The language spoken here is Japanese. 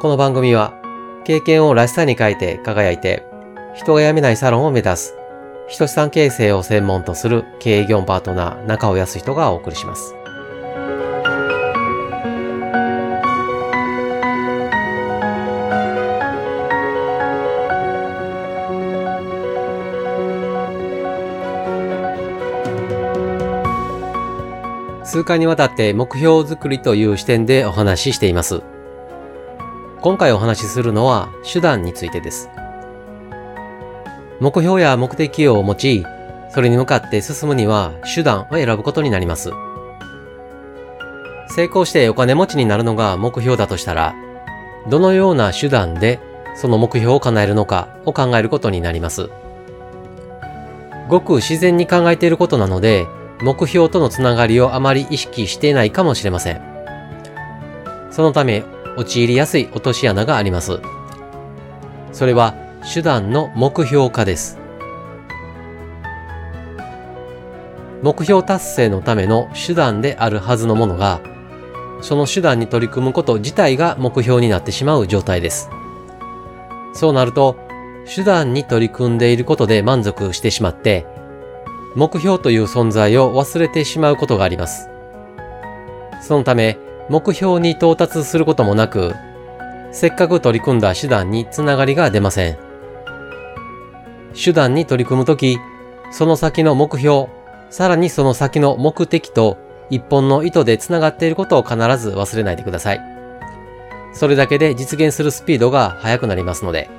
この番組は経験をらしさに変えて輝いて人が辞めないサロンを目指す人資産形成を専門とする経営業パートナー中尾康人がお送りします。数回にわたって目標作りという視点でお話ししています。今回お話しするのは手段についてです。目標や目的を持ち、それに向かって進むには手段を選ぶことになります。成功してお金持ちになるのが目標だとしたら、どのような手段でその目標を叶えるのかを考えることになります。ごく自然に考えていることなので、目標とのつながりをあまり意識していないかもしれません。そのため、陥りやすい落とし穴があります。それは、手段の目標化です。目標達成のための手段であるはずのものが、その手段に取り組むこと自体が目標になってしまう状態です。そうなると、手段に取り組んでいることで満足してしまって、目標という存在を忘れてしまうことがあります。そのため、目標に到達することもなく、せっかく取り組んだ手段につながりが出ません。手段に取り組むとき、その先の目標、さらにその先の目的と一本の糸で繋がっていることを必ず忘れないでください。それだけで実現するスピードが速くなりますので。